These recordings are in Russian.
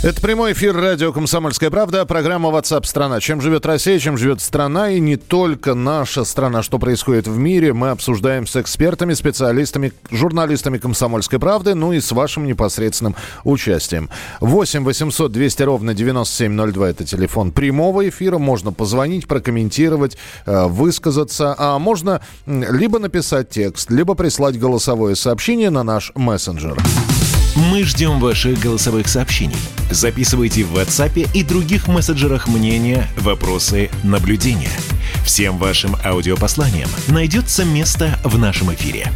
Это прямой эфир радио «Комсомольская правда», программа WhatsApp страна». Чем живет Россия, чем живет страна, и не только наша страна, что происходит в мире, мы обсуждаем с экспертами, специалистами, журналистами «Комсомольской правды», ну и с вашим непосредственным участием. 8 800 200 ровно 9702 – это телефон прямого эфира, можно позвонить, прокомментировать, э, высказаться, а можно либо написать текст, либо прислать голосовое сообщение на наш мессенджер. Мы ждем ваших голосовых сообщений. Записывайте в WhatsApp и других мессенджерах мнения, вопросы, наблюдения. Всем вашим аудиопосланиям найдется место в нашем эфире.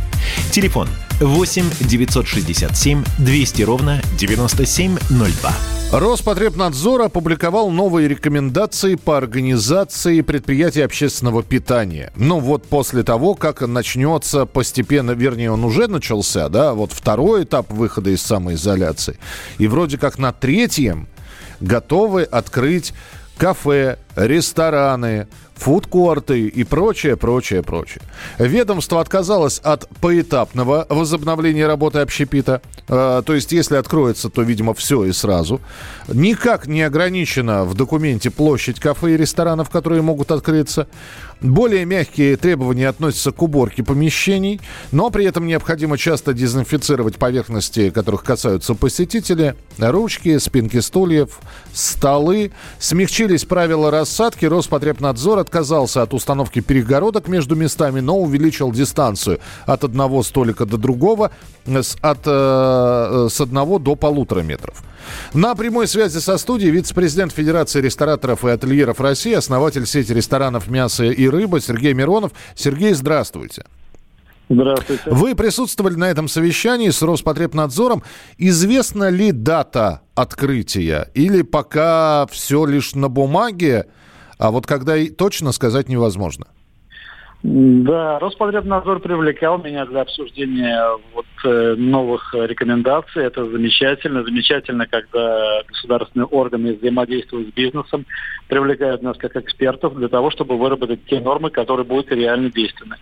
Телефон 8 967 200 ровно 9702. Роспотребнадзор опубликовал новые рекомендации по организации предприятий общественного питания. Ну вот после того, как начнется постепенно, вернее он уже начался, да, вот второй этап выхода из самоизоляции. И вроде как на третьем готовы открыть кафе, рестораны, фудкорты и прочее, прочее, прочее. Ведомство отказалось от поэтапного возобновления работы общепита. Э, то есть, если откроется, то, видимо, все и сразу. Никак не ограничена в документе площадь кафе и ресторанов, которые могут открыться. Более мягкие требования относятся к уборке помещений, но при этом необходимо часто дезинфицировать поверхности, которых касаются посетители, ручки, спинки стульев, столы. Смягчились правила рассадки. Роспотребнадзор отказался от установки перегородок между местами, но увеличил дистанцию от одного столика до другого с, от, э, с одного до полутора метров. На прямой связи со студией вице-президент Федерации рестораторов и ательеров России, основатель сети ресторанов «Мясо и рыба» Сергей Миронов. Сергей, здравствуйте. Здравствуйте. Вы присутствовали на этом совещании с Роспотребнадзором. Известна ли дата открытия или пока все лишь на бумаге, а вот когда точно сказать невозможно? Да, Роспотребнадзор привлекал меня для обсуждения вот э, новых рекомендаций. Это замечательно. Замечательно, когда государственные органы взаимодействуют с бизнесом, привлекают нас как экспертов для того, чтобы выработать те нормы, которые будут реально действенны.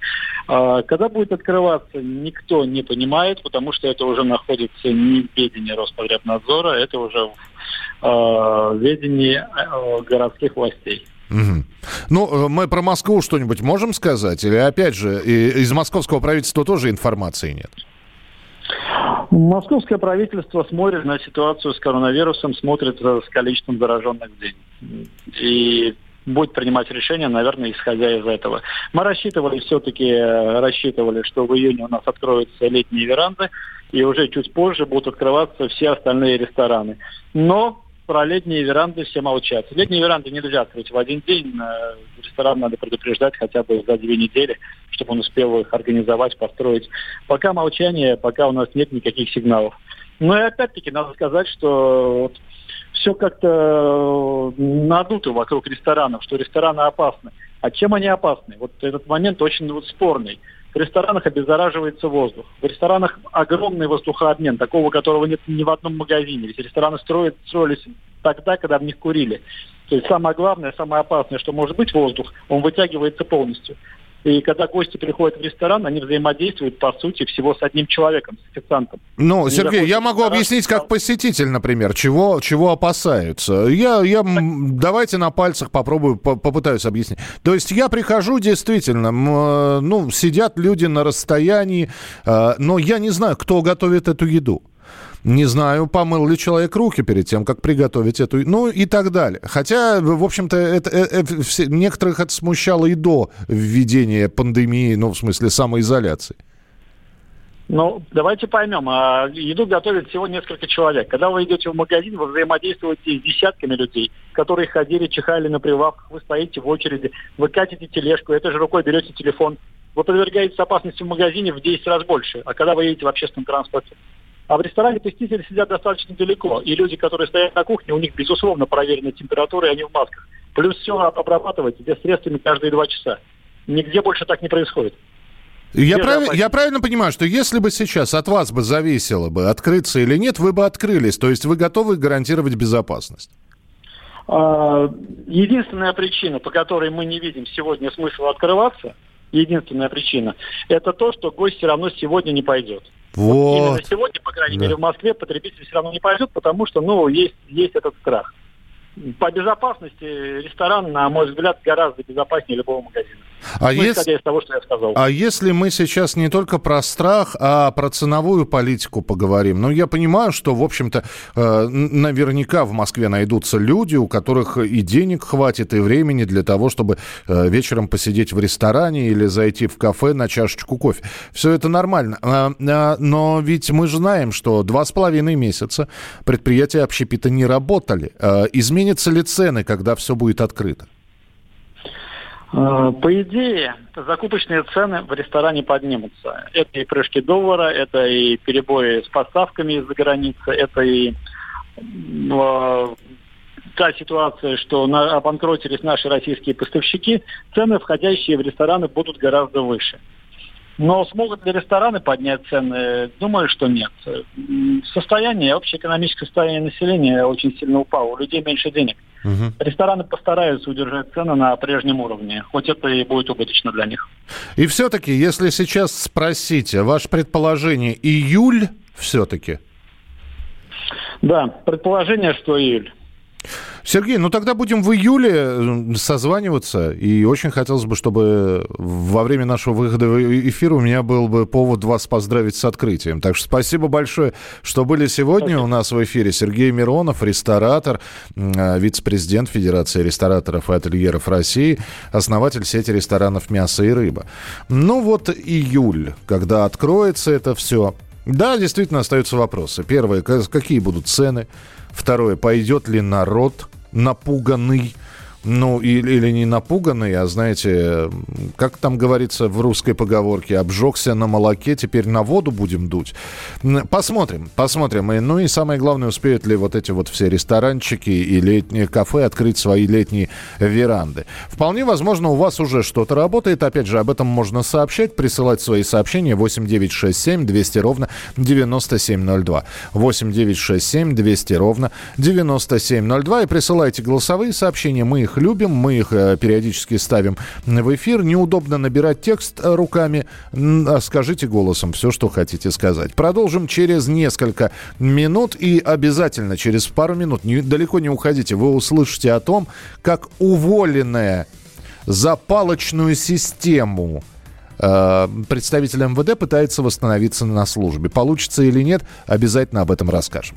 А, когда будет открываться, никто не понимает, потому что это уже находится не в ведении Роспотребнадзора, это уже в э, ведении э, городских властей. Угу. Ну, э, мы про Москву что-нибудь можем сказать? Или, опять же, из московского правительства тоже информации нет? Московское правительство смотрит на ситуацию с коронавирусом, смотрит с количеством зараженных в день. И будет принимать решение, наверное, исходя из этого. Мы рассчитывали, все-таки э, рассчитывали, что в июне у нас откроются летние веранды, и уже чуть позже будут открываться все остальные рестораны. Но про летние веранды все молчат. Летние веранды нельзя открыть в один день. Ресторан надо предупреждать хотя бы за две недели, чтобы он успел их организовать, построить. Пока молчание, пока у нас нет никаких сигналов. Но и опять-таки надо сказать, что вот все как-то надуто вокруг ресторанов, что рестораны опасны. А чем они опасны? Вот этот момент очень вот спорный. В ресторанах обеззараживается воздух. В ресторанах огромный воздухообмен, такого, которого нет ни в одном магазине. Ведь рестораны строят, строились тогда, когда в них курили. То есть самое главное, самое опасное, что может быть воздух, он вытягивается полностью. И когда гости приходят в ресторан, они взаимодействуют, по сути, всего с одним человеком, с официантом. Ну, они Сергей, я могу объяснить, как посетитель, например, чего, чего опасаются. Я, я, давайте на пальцах попробую, попытаюсь объяснить. То есть я прихожу, действительно, э, ну, сидят люди на расстоянии, э, но я не знаю, кто готовит эту еду. Не знаю, помыл ли человек руки перед тем, как приготовить эту... Ну и так далее. Хотя, в общем-то, это, это, это, все, некоторых это смущало и до введения пандемии, ну, в смысле, самоизоляции. Ну, давайте поймем. А, еду готовит всего несколько человек. Когда вы идете в магазин, вы взаимодействуете с десятками людей, которые ходили, чихали на прилавках, вы стоите в очереди, вы катите тележку, это же рукой берете телефон. Вы подвергаетесь опасности в магазине в 10 раз больше. А когда вы едете в общественном транспорте, а в ресторане посетители сидят достаточно далеко. И люди, которые стоят на кухне, у них, безусловно, проверенная температура, и они в масках. Плюс все обрабатывать средствами каждые два часа. Нигде больше так не происходит. Я, прав... я правильно понимаю, что если бы сейчас от вас бы зависело бы, открыться или нет, вы бы открылись. То есть вы готовы гарантировать безопасность? А, единственная причина, по которой мы не видим сегодня смысла открываться, единственная причина, это то, что гость все равно сегодня не пойдет. Вот. Именно сегодня, по крайней да. мере, в Москве потребитель все равно не пойдет, потому что, ну, есть, есть этот страх. По безопасности ресторан, на мой взгляд, гораздо безопаснее любого магазина. А, ну, если, из того, что я сказал. а если мы сейчас не только про страх, а про ценовую политику поговорим? Ну, я понимаю, что, в общем-то, э, наверняка в Москве найдутся люди, у которых и денег хватит, и времени для того, чтобы э, вечером посидеть в ресторане или зайти в кафе на чашечку кофе. Все это нормально. А, а, но ведь мы же знаем, что два с половиной месяца предприятия общепита не работали. А, изменятся ли цены, когда все будет открыто? Э, по идее, закупочные цены в ресторане поднимутся. Это и прыжки доллара, это и перебои с поставками из-за границы, это и э, та ситуация, что на, обанкротились наши российские поставщики, цены, входящие в рестораны, будут гораздо выше. Но смогут ли рестораны поднять цены? Думаю, что нет. Состояние, общее экономическое состояние населения очень сильно упало. У людей меньше денег. Угу. Рестораны постараются удержать цены на прежнем уровне, хоть это и будет убыточно для них. И все-таки, если сейчас спросить, ваше предположение, июль все-таки? Да, предположение, что июль. Сергей, ну тогда будем в июле созваниваться. И очень хотелось бы, чтобы во время нашего выхода в эфир у меня был бы повод вас поздравить с открытием. Так что спасибо большое, что были сегодня спасибо. у нас в эфире. Сергей Миронов, ресторатор, а, вице-президент Федерации рестораторов и ательеров России, основатель сети ресторанов «Мясо и рыба». Ну вот июль, когда откроется это все. Да, действительно остаются вопросы. Первое, какие будут цены? Второе, пойдет ли народ напуганный ну, или, или не напуганный, а, знаете, как там говорится в русской поговорке, обжегся на молоке, теперь на воду будем дуть. Посмотрим, посмотрим. И, ну и самое главное, успеют ли вот эти вот все ресторанчики и летние кафе открыть свои летние веранды. Вполне возможно, у вас уже что-то работает. Опять же, об этом можно сообщать, присылать свои сообщения 8967 200 ровно 9702. 8967 200 ровно 9702. И присылайте голосовые сообщения, мы их их любим, мы их э, периодически ставим в эфир. Неудобно набирать текст э, руками, а скажите голосом все, что хотите сказать. Продолжим через несколько минут и обязательно через пару минут, не, далеко не уходите, вы услышите о том, как уволенная за палочную систему э, представитель МВД пытается восстановиться на службе. Получится или нет, обязательно об этом расскажем.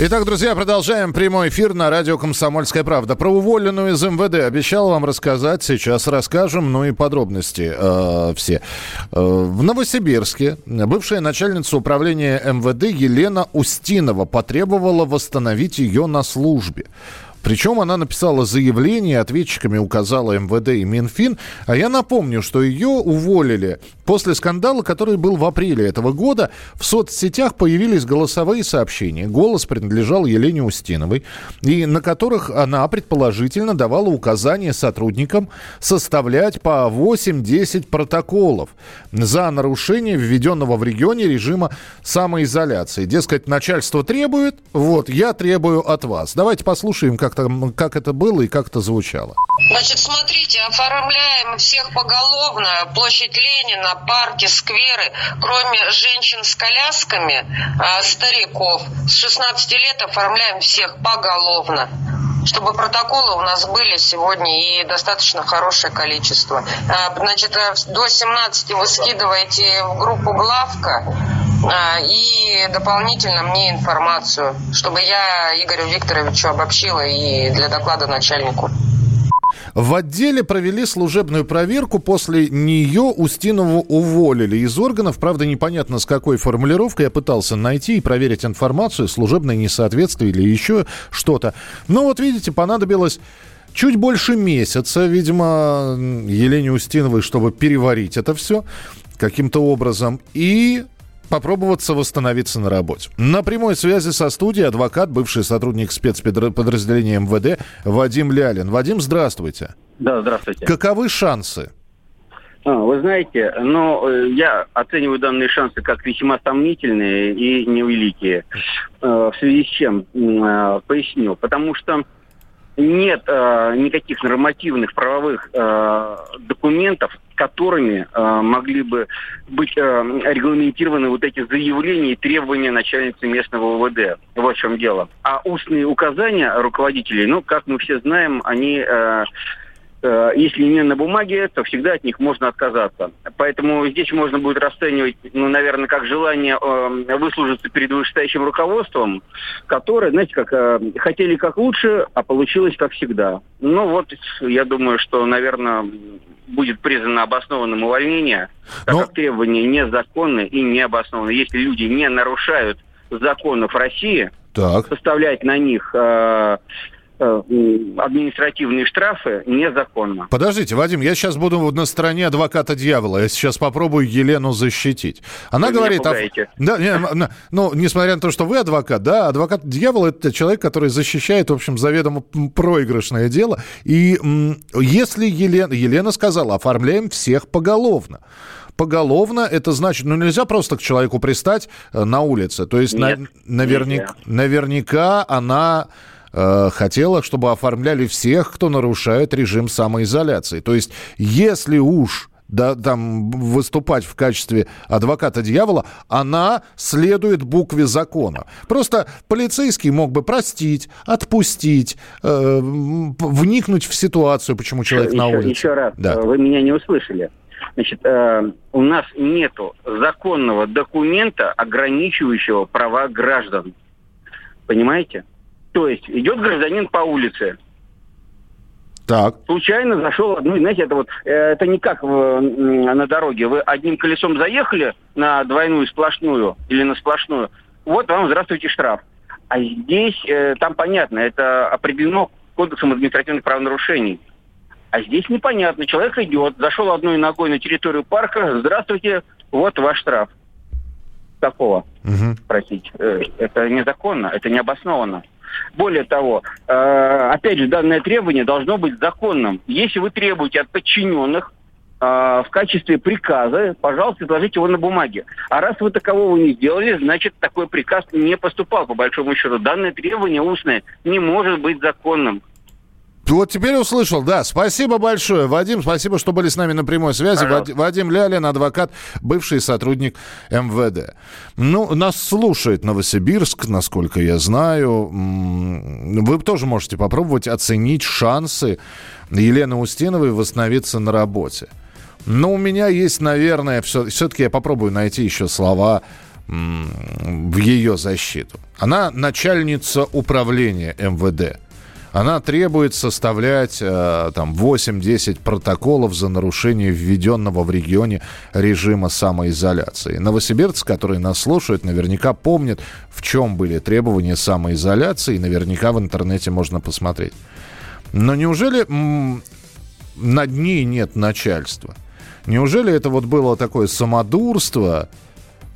Итак, друзья, продолжаем прямой эфир на радио «Комсомольская правда». Про уволенную из МВД обещал вам рассказать, сейчас расскажем, ну и подробности э, все. Э, в Новосибирске бывшая начальница управления МВД Елена Устинова потребовала восстановить ее на службе. Причем она написала заявление, ответчиками указала МВД и Минфин. А я напомню, что ее уволили после скандала, который был в апреле этого года. В соцсетях появились голосовые сообщения. Голос принадлежал Елене Устиновой, и на которых она предположительно давала указания сотрудникам составлять по 8-10 протоколов за нарушение введенного в регионе режима самоизоляции. Дескать, начальство требует, вот, я требую от вас. Давайте послушаем, как как, как это было и как это звучало? Значит, смотрите, оформляем всех поголовно, площадь Ленина, парки, скверы, кроме женщин с колясками, э, стариков, с 16 лет оформляем всех поголовно чтобы протоколы у нас были сегодня и достаточно хорошее количество. Значит, до 17 вы скидываете в группу «Главка», а, и дополнительно мне информацию, чтобы я Игорю Викторовичу обобщила и для доклада начальнику. В отделе провели служебную проверку. После нее Устинову уволили из органов. Правда, непонятно с какой формулировкой. Я пытался найти и проверить информацию, служебное несоответствие или еще что-то. Но вот видите, понадобилось чуть больше месяца, видимо, Елене Устиновой, чтобы переварить это все каким-то образом. И попробоваться восстановиться на работе. На прямой связи со студией адвокат, бывший сотрудник спецподразделения МВД Вадим Лялин. Вадим, здравствуйте. Да, здравствуйте. Каковы шансы? А, вы знаете, но ну, э, я оцениваю данные шансы как весьма сомнительные и невеликие. Э, в связи с чем? Э, поясню. Потому что нет никаких нормативных правовых документов, которыми э, могли бы быть э, регламентированы вот эти заявления и требования начальницы местного УВД. Вот в чем дело. А устные указания руководителей, ну, как мы все знаем, они... Э, если не на бумаге, то всегда от них можно отказаться. Поэтому здесь можно будет расценивать, ну, наверное, как желание э, выслужиться перед вышестоящим руководством, которое, знаете, как э, хотели как лучше, а получилось как всегда. Ну вот, я думаю, что, наверное, будет признано обоснованным увольнение, так Но... как требования незаконны и необоснованы. Если люди не нарушают законов России, так. составлять на них... Э, Э, административные штрафы незаконно. Подождите, Вадим, я сейчас буду на стороне адвоката дьявола. Я сейчас попробую Елену защитить. Она вы говорит... А... Да, не, ну, несмотря на то, что вы адвокат, да, адвокат дьявола это человек, который защищает, в общем, заведомо проигрышное дело. И если Елена, Елена сказала, оформляем всех поголовно поголовно, это значит, ну нельзя просто к человеку пристать э, на улице. То есть Нет, на, наверняк, наверняка она Э, хотела, чтобы оформляли всех, кто нарушает режим самоизоляции. То есть, если уж да, там выступать в качестве адвоката дьявола, она следует букве закона. Просто полицейский мог бы простить, отпустить, э, вникнуть в ситуацию, почему человек еще, на улице. Еще раз, да. вы меня не услышали. Значит, э, у нас нету законного документа, ограничивающего права граждан. Понимаете? То есть идет гражданин по улице, так. Случайно зашел одну, знаете, это вот, э, это не как в, на дороге. Вы одним колесом заехали на двойную сплошную или на сплошную, вот вам, здравствуйте, штраф. А здесь, э, там понятно, это определено кодексом административных правонарушений. А здесь непонятно. Человек идет, зашел одной ногой на территорию парка, здравствуйте, вот ваш штраф. такого угу. просить? Э, это незаконно, это необоснованно. Более того, э, опять же, данное требование должно быть законным. Если вы требуете от подчиненных э, в качестве приказа, пожалуйста, изложите его на бумаге. А раз вы такового не сделали, значит, такой приказ не поступал, по большому счету. Данное требование устное не может быть законным. Вот теперь услышал, да. Спасибо большое, Вадим. Спасибо, что были с нами на прямой связи. Пожалуйста. Вадим Лялин, адвокат, бывший сотрудник МВД. Ну, нас слушает Новосибирск, насколько я знаю. Вы тоже можете попробовать оценить шансы Елены Устиновой восстановиться на работе. Но у меня есть, наверное, все, все-таки я попробую найти еще слова в ее защиту. Она начальница управления МВД она требует составлять э, там 8-10 протоколов за нарушение введенного в регионе режима самоизоляции. Новосибирцы, которые нас слушают, наверняка помнят, в чем были требования самоизоляции, и наверняка в интернете можно посмотреть. Но неужели м- над ней нет начальства? Неужели это вот было такое самодурство?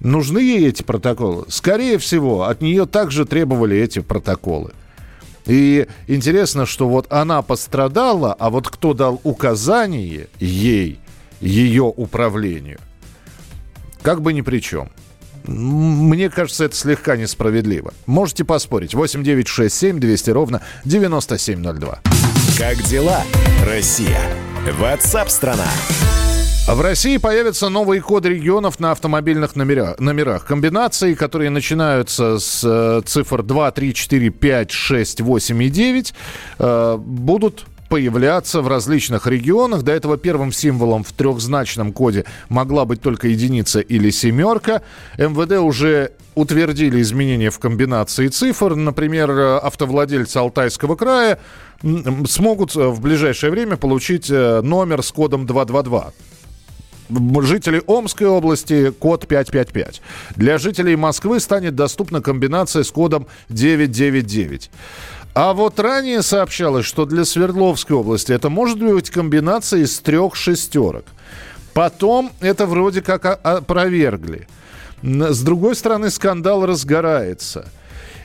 Нужны ей эти протоколы? Скорее всего, от нее также требовали эти протоколы. И интересно, что вот она пострадала, а вот кто дал указание ей, ее управлению, как бы ни при чем. Мне кажется, это слегка несправедливо. Можете поспорить. 8 9 6 7 200 ровно 9702. Как дела, Россия? Ватсап-страна! В России появятся новые коды регионов на автомобильных номерах. Комбинации, которые начинаются с э, цифр 2, 3, 4, 5, 6, 8 и 9, э, будут появляться в различных регионах. До этого первым символом в трехзначном коде могла быть только единица или семерка. МВД уже утвердили изменения в комбинации цифр. Например, автовладельцы Алтайского края смогут в ближайшее время получить э, номер с кодом 222 жителей Омской области код 555. Для жителей Москвы станет доступна комбинация с кодом 999. А вот ранее сообщалось, что для Свердловской области это может быть комбинация из трех шестерок. Потом это вроде как опровергли. С другой стороны, скандал разгорается –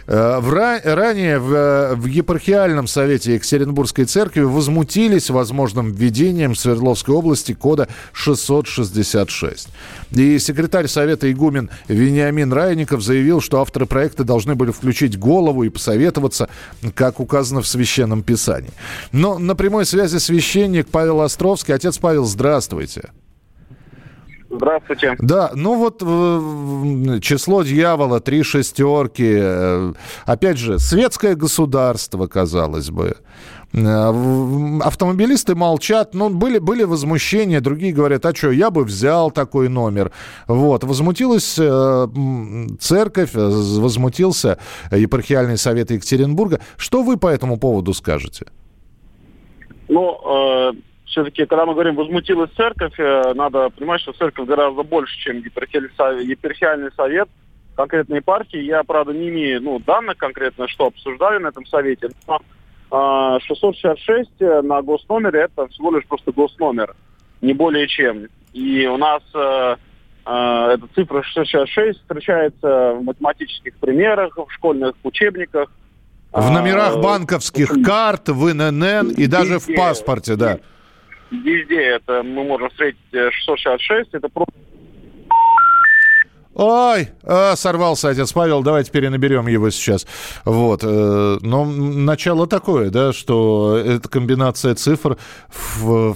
в, ранее в, э, в епархиальном совете Екатеринбургской церкви возмутились возможным введением в Свердловской области кода 666. И секретарь совета игумен Вениамин Райников заявил, что авторы проекта должны были включить голову и посоветоваться, как указано в Священном Писании. Но на прямой связи священник Павел Островский. Отец Павел, здравствуйте. Здравствуйте. Да, ну вот э, число дьявола, три шестерки. Э, опять же, светское государство, казалось бы. Э, автомобилисты молчат, ну, были, были возмущения, другие говорят, а что, я бы взял такой номер. Вот, возмутилась церковь, возмутился епархиальный совет Екатеринбурга. Что вы по этому поводу скажете? Ну, все-таки, когда мы говорим «возмутилась церковь», э, надо понимать, что церковь гораздо больше, чем епархиальный совет конкретной партии. Я, правда, не имею ну, данных конкретно, что обсуждали на этом совете. Но 666 а, э, на госномере – это всего лишь просто госномер, не более чем. И у нас э, э, эта цифра 666 встречается в математических примерах, в школьных учебниках. В номерах а, банковских карт, в ИНН и даже в паспорте, да везде это мы можем встретить 666, э, это просто Ой, а, сорвался отец Павел, давайте перенаберем его сейчас. Вот. Э, но начало такое, да, что эта комбинация цифр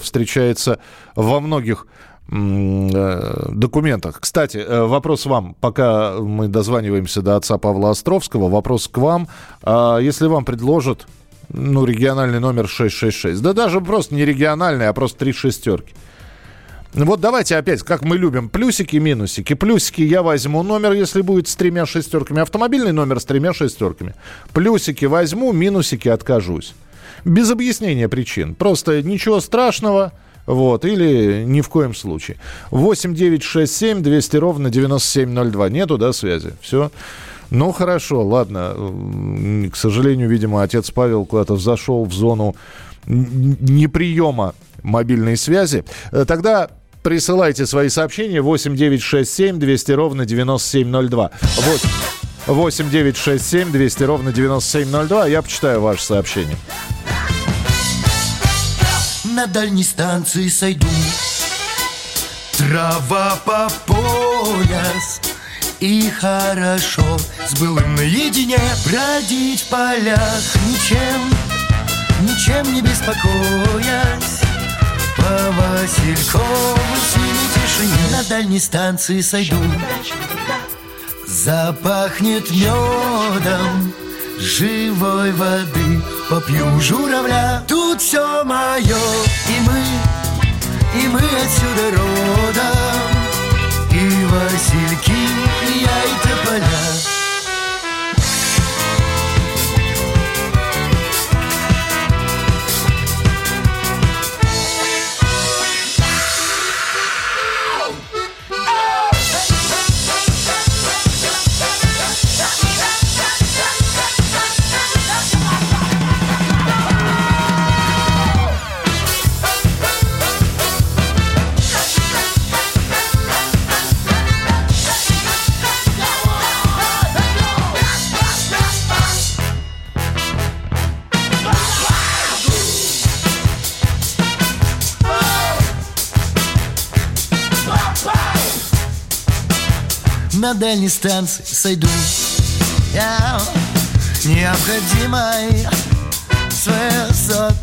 встречается во многих э, документах. Кстати, вопрос вам, пока мы дозваниваемся до отца Павла Островского, вопрос к вам. А если вам предложат ну, региональный номер 666. Да даже просто не региональный, а просто три шестерки. Вот давайте опять, как мы любим, плюсики, минусики. Плюсики я возьму номер, если будет с тремя шестерками. Автомобильный номер с тремя шестерками. Плюсики возьму, минусики откажусь. Без объяснения причин. Просто ничего страшного. Вот, или ни в коем случае. 8 9 6 7 200 ровно 9702. Нету, да, связи? Все. Ну, хорошо, ладно. К сожалению, видимо, отец Павел куда-то зашел в зону неприема мобильной связи. Э, тогда Присылайте свои сообщения 8 9 6 7 200 ровно 9702. 8, 8 9 6 7 200 ровно 9702. Я почитаю ваше сообщение. На дальней станции сойду Трава по пояс И хорошо с былым наедине Бродить в полях ничем Ничем не беспокоясь. По Василькову синей тишине На дальней станции сойду. Запахнет медом живой воды. Попью журавля, тут все мое И мы, и мы отсюда родом васильки, и я, и тополя на дальней станции сойду Я. Необходимой с высокой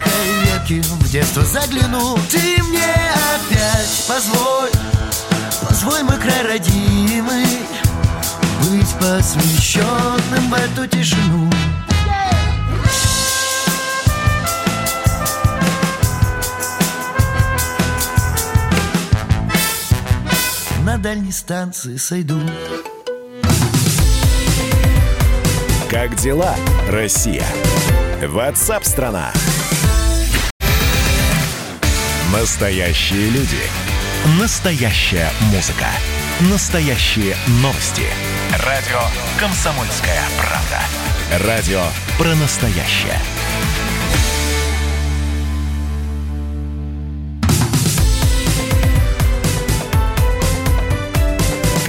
ветки в детство загляну. Ты мне опять позволь, позволь мой край родимый Быть посвященным в эту тишину на дальней станции сойду. Как дела, Россия? Ватсап-страна! Настоящие люди. Настоящая музыка. Настоящие новости. Радио «Комсомольская правда». Радио про настоящее.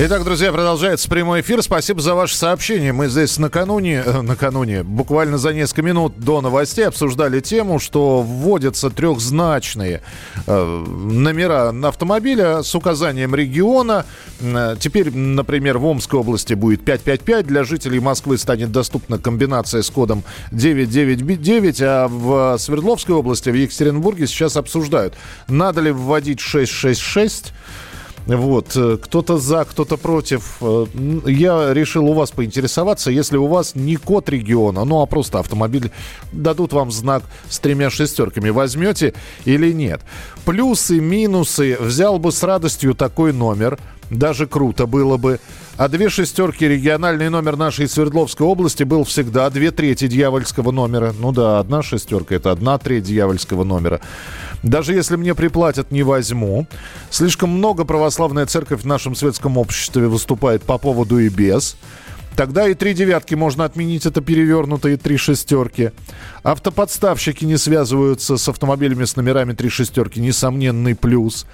Итак, друзья, продолжается прямой эфир. Спасибо за ваше сообщение. Мы здесь накануне, э, накануне, буквально за несколько минут до новостей обсуждали тему, что вводятся трехзначные э, номера на автомобиля с указанием региона. Э, теперь, например, в Омской области будет 555. Для жителей Москвы станет доступна комбинация с кодом 999. А в Свердловской области, в Екатеринбурге сейчас обсуждают, надо ли вводить 666 вот. Э, кто-то за, кто-то против. Э, я решил у вас поинтересоваться, если у вас не код региона, ну а просто автомобиль, дадут вам знак с тремя шестерками, возьмете или нет. Плюсы, минусы. Взял бы с радостью такой номер. Даже круто было бы. А две шестерки региональный номер нашей Свердловской области был всегда две трети дьявольского номера. Ну да, одна шестерка это одна треть дьявольского номера. Даже если мне приплатят, не возьму. Слишком много православная церковь в нашем светском обществе выступает по поводу и без. Тогда и три девятки можно отменить, это перевернутые три шестерки. Автоподставщики не связываются с автомобилями с номерами три шестерки, несомненный плюс.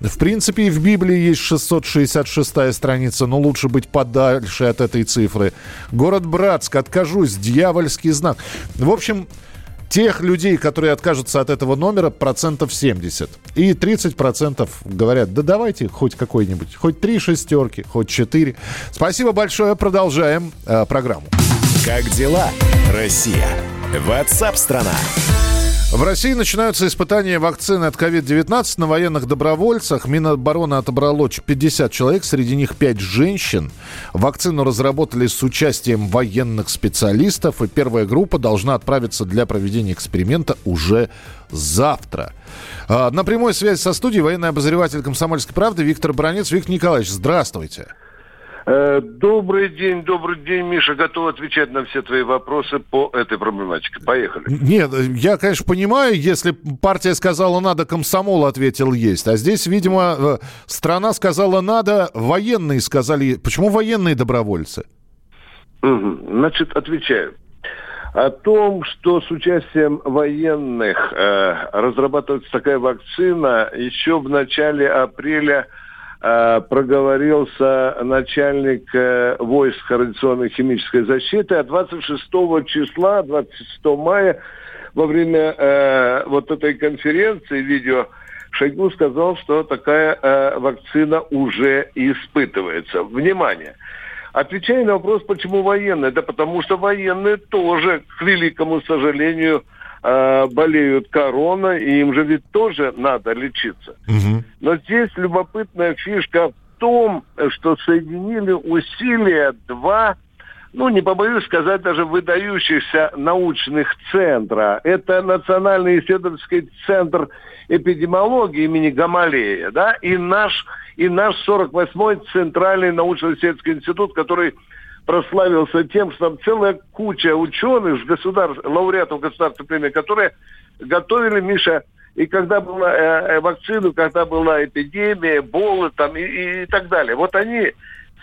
В принципе, и в Библии есть 666 страница, но лучше быть подальше от этой цифры. Город Братск, откажусь, дьявольский знак. В общем, Тех людей, которые откажутся от этого номера, процентов 70. И 30 процентов говорят, да давайте хоть какой-нибудь, хоть три шестерки, хоть четыре. Спасибо большое, продолжаем э, программу. Как дела, Россия? Ватсап-страна! В России начинаются испытания вакцины от COVID-19 на военных добровольцах. Минобороны отобрало 50 человек, среди них 5 женщин. Вакцину разработали с участием военных специалистов, и первая группа должна отправиться для проведения эксперимента уже завтра. А, на прямой связи со студией военный обозреватель «Комсомольской правды» Виктор Бронец. Виктор Николаевич, здравствуйте. Э, добрый день, добрый день, Миша. Готов отвечать на все твои вопросы по этой проблематике. Поехали. Нет, я, конечно, понимаю, если партия сказала надо, комсомол ответил есть. А здесь, видимо, э, страна сказала надо, военные сказали... Почему военные добровольцы? Угу. Значит, отвечаю. о том, что с участием военных э, разрабатывается такая вакцина, еще в начале апреля проговорился начальник э, войск радиационной химической защиты, а 26 числа, 26 мая, во время э, вот этой конференции видео, Шойгу сказал, что такая э, вакцина уже испытывается. Внимание! Отвечая на вопрос, почему военные, да потому что военные тоже, к великому сожалению, э, болеют корона, и им же ведь тоже надо лечиться. Угу. Но здесь любопытная фишка в том, что соединили усилия два ну, не побоюсь сказать, даже выдающихся научных центра. Это Национальный исследовательский центр эпидемиологии имени Гамалея, да, и наш, и наш 48-й Центральный научно-исследовательский институт, который прославился тем, что там целая куча ученых, государств, лауреатов государственной премии, которые готовили, Миша, и когда была э, э, вакцину, когда была эпидемия, болы там и, и, и так далее. Вот они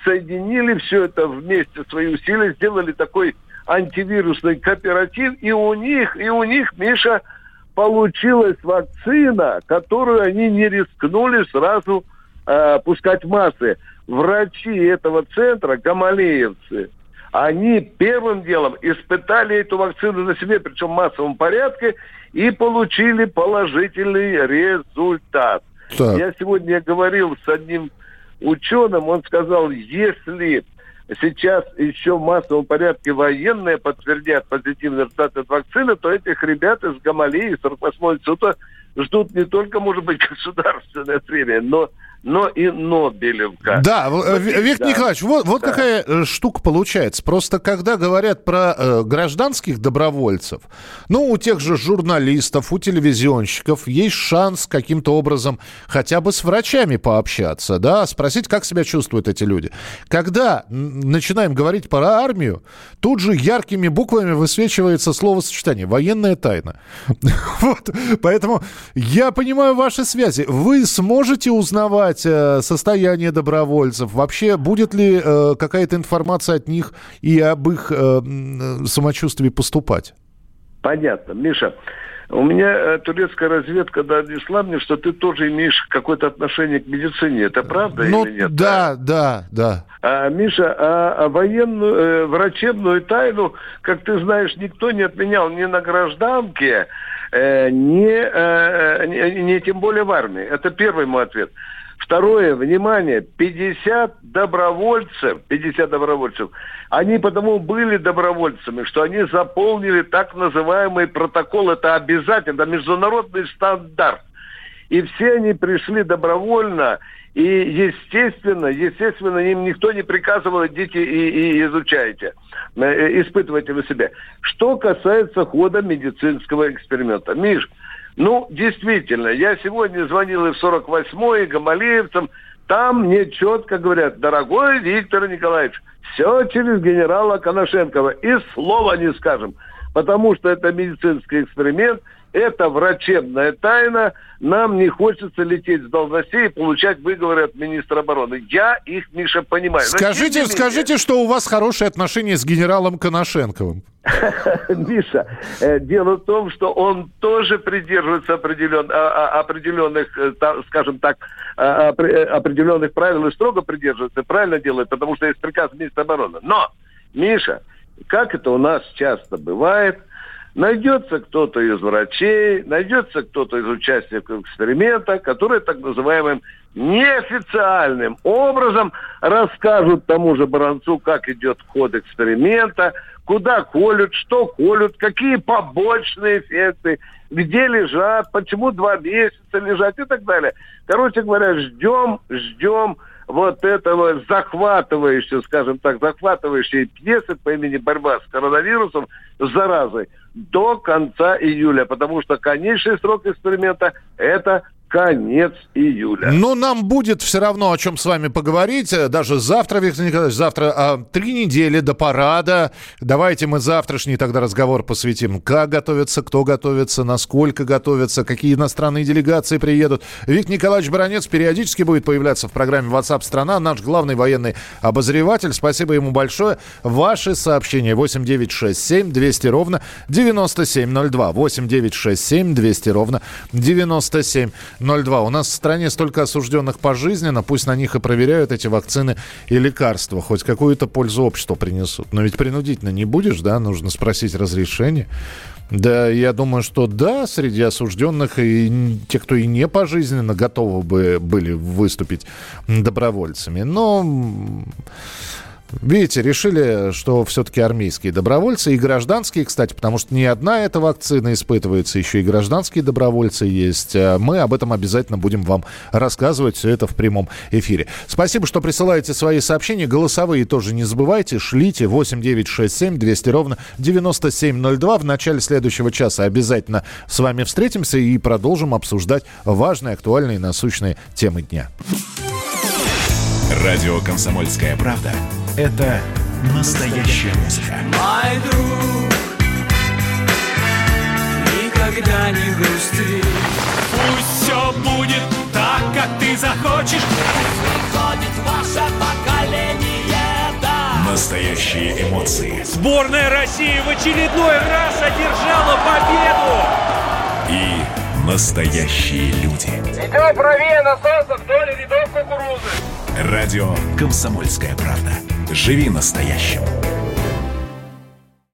соединили все это вместе, свои усилия, сделали такой антивирусный кооператив, и у них, и у них, Миша, получилась вакцина, которую они не рискнули сразу э, пускать в массы. Врачи этого центра, гамалеевцы, они первым делом испытали эту вакцину на себе, причем в массовом порядке, и получили положительный результат. Так. Я сегодня говорил с одним ученым, он сказал, если сейчас еще в массовом порядке военные подтвердят позитивный результат от вакцины, то этих ребят из Гамалии, 48-го института, ждут не только, может быть, государственная премия, но но и Нобелевка. Да, вот, Виктор да. Николаевич, вот, вот да. какая э, штука получается. Просто когда говорят про э, гражданских добровольцев, ну, у тех же журналистов, у телевизионщиков есть шанс каким-то образом хотя бы с врачами пообщаться, да, спросить, как себя чувствуют эти люди. Когда начинаем говорить про армию, тут же яркими буквами высвечивается словосочетание «военная тайна». Вот, поэтому я понимаю ваши связи. Вы сможете узнавать узнать э, состояние добровольцев? Вообще, будет ли э, какая-то информация от них и об их э, самочувствии поступать? Понятно. Миша, у меня турецкая разведка донесла мне, что ты тоже имеешь какое-то отношение к медицине. Это правда ну, или нет? Да, да, да. А, Миша, а, а военную, э, врачебную тайну, как ты знаешь, никто не отменял ни на гражданке, э, ни, э, ни, ни тем более в армии. Это первый мой ответ. Второе, внимание, 50 добровольцев, 50 добровольцев, они потому были добровольцами, что они заполнили так называемый протокол, это обязательно, международный стандарт. И все они пришли добровольно, и естественно, естественно, им никто не приказывал, идите и, и изучайте, э, испытывайте вы себя. Что касается хода медицинского эксперимента. Миш, ну, действительно, я сегодня звонил и в 48-й, и Гамалеевцам. Там мне четко говорят, дорогой Виктор Николаевич, все через генерала Коношенкова. И слова не скажем. Потому что это медицинский эксперимент – это врачебная тайна. Нам не хочется лететь с должностей и получать выговоры от министра обороны. Я их, Миша, понимаю. Скажите, менее... скажите, что у вас хорошие отношения с генералом Коношенковым. Миша, э, дело в том, что он тоже придерживается определен, а, а, определенных, э, скажем так, а, определенных правил и строго придерживается, правильно делает, потому что есть приказ министра обороны. Но, Миша, как это у нас часто бывает – Найдется кто-то из врачей, найдется кто-то из участников эксперимента, которые так называемым неофициальным образом расскажут тому же Баранцу, как идет ход эксперимента, куда колют, что колют, какие побочные эффекты, где лежат, почему два месяца лежать и так далее. Короче говоря, ждем, ждем, вот этого захватывающей, скажем так, захватывающей пьесы по имени «Борьба с коронавирусом» с заразой до конца июля, потому что конечный срок эксперимента – это конец июля. Но нам будет все равно о чем с вами поговорить. Даже завтра, Виктор Николаевич, завтра а, три недели до парада. Давайте мы завтрашний тогда разговор посвятим. Как готовятся, кто готовится, насколько готовятся, какие иностранные делегации приедут. Виктор Николаевич Баранец периодически будет появляться в программе WhatsApp страна наш главный военный обозреватель. Спасибо ему большое. Ваши сообщения 8967 200 ровно 9702. 8967 200 ровно 97 02. У нас в стране столько осужденных пожизненно, пусть на них и проверяют эти вакцины и лекарства, хоть какую-то пользу обществу принесут. Но ведь принудительно не будешь, да, нужно спросить разрешение. Да, я думаю, что да, среди осужденных и те, кто и не пожизненно готовы бы были выступить добровольцами. Но Видите, решили, что все-таки армейские добровольцы и гражданские, кстати, потому что не одна эта вакцина испытывается, еще и гражданские добровольцы есть. А мы об этом обязательно будем вам рассказывать, все это в прямом эфире. Спасибо, что присылаете свои сообщения, голосовые тоже не забывайте, шлите 8967 200 ровно 9702. В начале следующего часа обязательно с вами встретимся и продолжим обсуждать важные, актуальные, насущные темы дня. Радио «Комсомольская правда» — это настоящая музыка. Мой друг, никогда не грусти. Пусть все будет так, как ты захочешь. Приходит ваше поколение, да. Настоящие эмоции Сборная России в очередной раз одержала победу. и настоящие люди. Идем правее на солнце вдоль рядов кукурузы. Радио «Комсомольская правда». Живи настоящим.